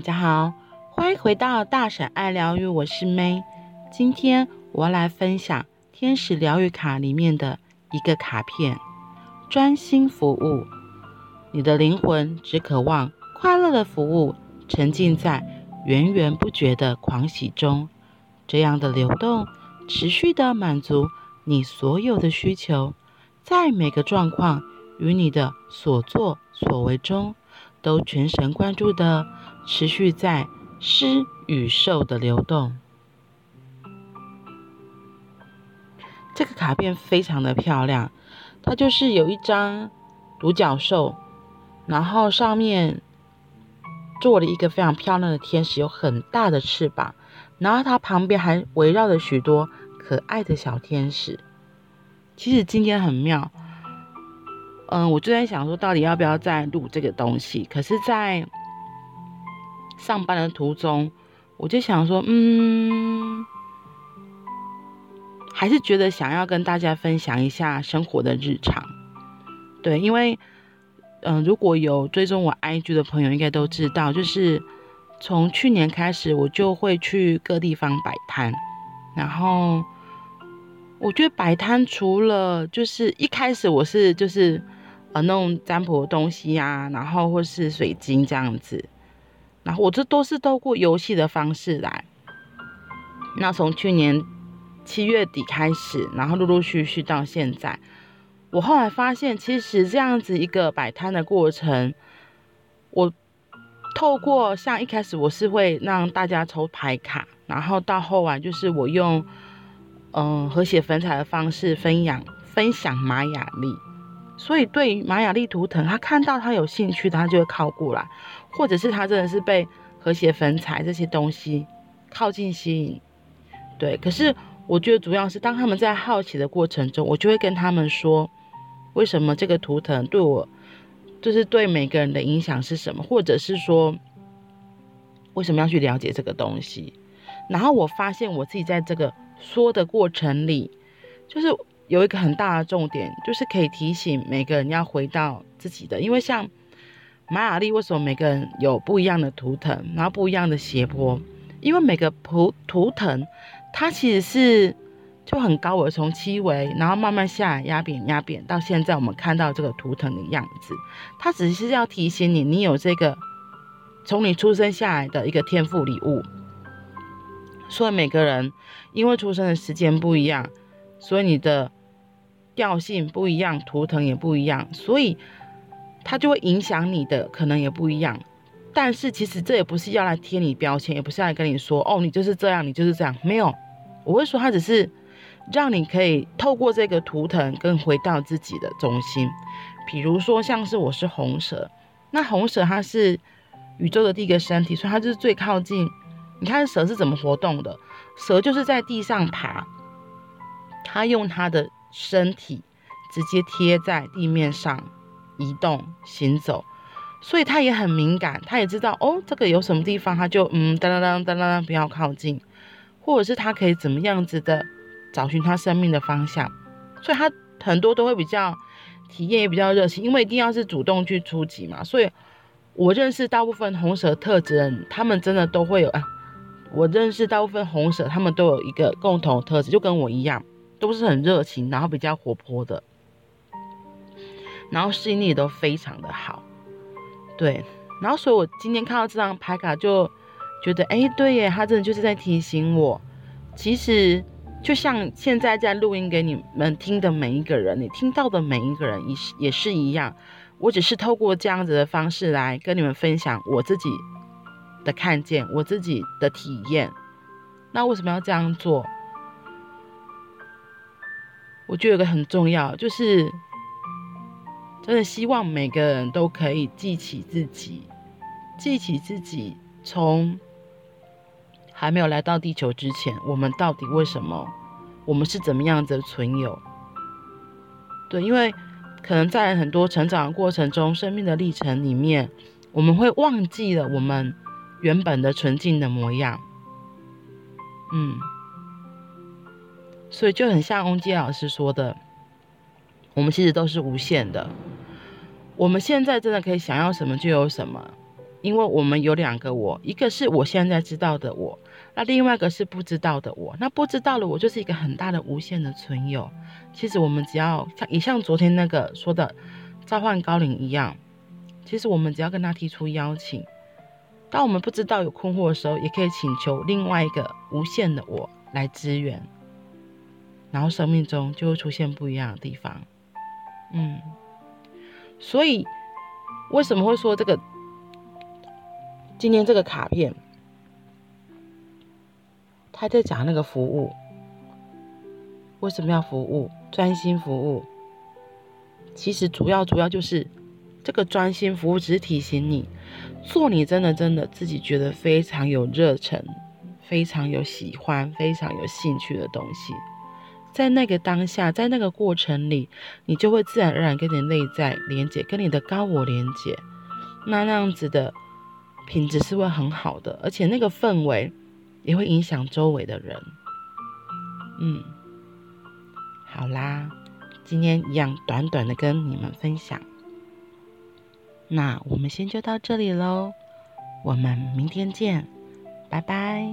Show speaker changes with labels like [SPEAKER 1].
[SPEAKER 1] 大家好，欢迎回到大婶爱疗愈，我是 May。今天我来分享天使疗愈卡里面的一个卡片：专心服务。你的灵魂只渴望快乐的服务，沉浸在源源不绝的狂喜中。这样的流动，持续的满足你所有的需求，在每个状况与你的所作所为中，都全神贯注的持续在施与受的流动。这个卡片非常的漂亮，它就是有一张独角兽，然后上面做了一个非常漂亮的天使，有很大的翅膀，然后它旁边还围绕着许多可爱的小天使。其实今天很妙。嗯，我就在想说，到底要不要再录这个东西？可是，在上班的途中，我就想说，嗯，还是觉得想要跟大家分享一下生活的日常。对，因为，嗯，如果有追踪我 IG 的朋友，应该都知道，就是从去年开始，我就会去各地方摆摊。然后，我觉得摆摊除了就是一开始我是就是。呃，弄占卜的东西呀、啊，然后或是水晶这样子，然后我这都是透过游戏的方式来。那从去年七月底开始，然后陆陆续续到现在，我后来发现，其实这样子一个摆摊的过程，我透过像一开始我是会让大家抽牌卡，然后到后来就是我用嗯、和谐粉彩的方式分享分享玛雅历。所以，对于玛雅历图腾，他看到他有兴趣，他就会靠过来，或者是他真的是被和谐粉彩这些东西靠近吸引。对，可是我觉得主要是当他们在好奇的过程中，我就会跟他们说，为什么这个图腾对我，就是对每个人的影响是什么，或者是说，为什么要去了解这个东西。然后我发现我自己在这个说的过程里，就是。有一个很大的重点，就是可以提醒每个人要回到自己的，因为像玛雅历，为什么每个人有不一样的图腾，然后不一样的斜坡？因为每个图图腾，它其实是就很高的，从七维，然后慢慢下来压扁压扁，到现在我们看到这个图腾的样子，它只是要提醒你，你有这个从你出生下来的一个天赋礼物。所以每个人因为出生的时间不一样，所以你的。调性不一样，图腾也不一样，所以它就会影响你的，可能也不一样。但是其实这也不是要来贴你标签，也不是要来跟你说哦，你就是这样，你就是这样。没有，我会说它只是让你可以透过这个图腾跟回到自己的中心。比如说像是我是红蛇，那红蛇它是宇宙的第一个身体，所以它就是最靠近。你看蛇是怎么活动的？蛇就是在地上爬，它用它的。身体直接贴在地面上移动行走，所以他也很敏感，他也知道哦，这个有什么地方，他就嗯当当当当当不要靠近，或者是他可以怎么样子的找寻他生命的方向，所以他很多都会比较体验也比较热情，因为一定要是主动去出击嘛。所以我认识大部分红蛇特质人，他们真的都会有啊，我认识大部分红蛇，他们都有一个共同特质，就跟我一样。都是很热情，然后比较活泼的，然后适应力都非常的好，对，然后所以我今天看到这张牌卡就觉得，哎，对耶，他真的就是在提醒我，其实就像现在在录音给你们听的每一个人，你听到的每一个人也是也是一样，我只是透过这样子的方式来跟你们分享我自己的看见，我自己的体验，那为什么要这样做？我觉得有个很重要，就是真的希望每个人都可以记起自己，记起自己从还没有来到地球之前，我们到底为什么，我们是怎么样子存有？对，因为可能在很多成长的过程中，生命的历程里面，我们会忘记了我们原本的纯净的模样。嗯。所以就很像翁基老师说的，我们其实都是无限的。我们现在真的可以想要什么就有什么，因为我们有两个我，一个是我现在知道的我，那另外一个是不知道的我。那不知道的我就是一个很大的无限的存有。其实我们只要像也像昨天那个说的召唤高灵一样，其实我们只要跟他提出邀请，当我们不知道有困惑的时候，也可以请求另外一个无限的我来支援，然后生命中就会出现不一样的地方。嗯，所以为什么会说这个？今天这个卡片，他在讲那个服务，为什么要服务？专心服务。其实主要主要就是这个专心服务，只是提醒你做你真的真的自己觉得非常有热忱、非常有喜欢、非常有兴趣的东西，在那个当下，在那个过程里，你就会自然而然跟你内在连接，跟你的高我连接，那那样子的。品质是会很好的，而且那个氛围也会影响周围的人。嗯，好啦，今天一样短短的跟你们分享。那我们先就到这里喽，我们明天见，拜拜。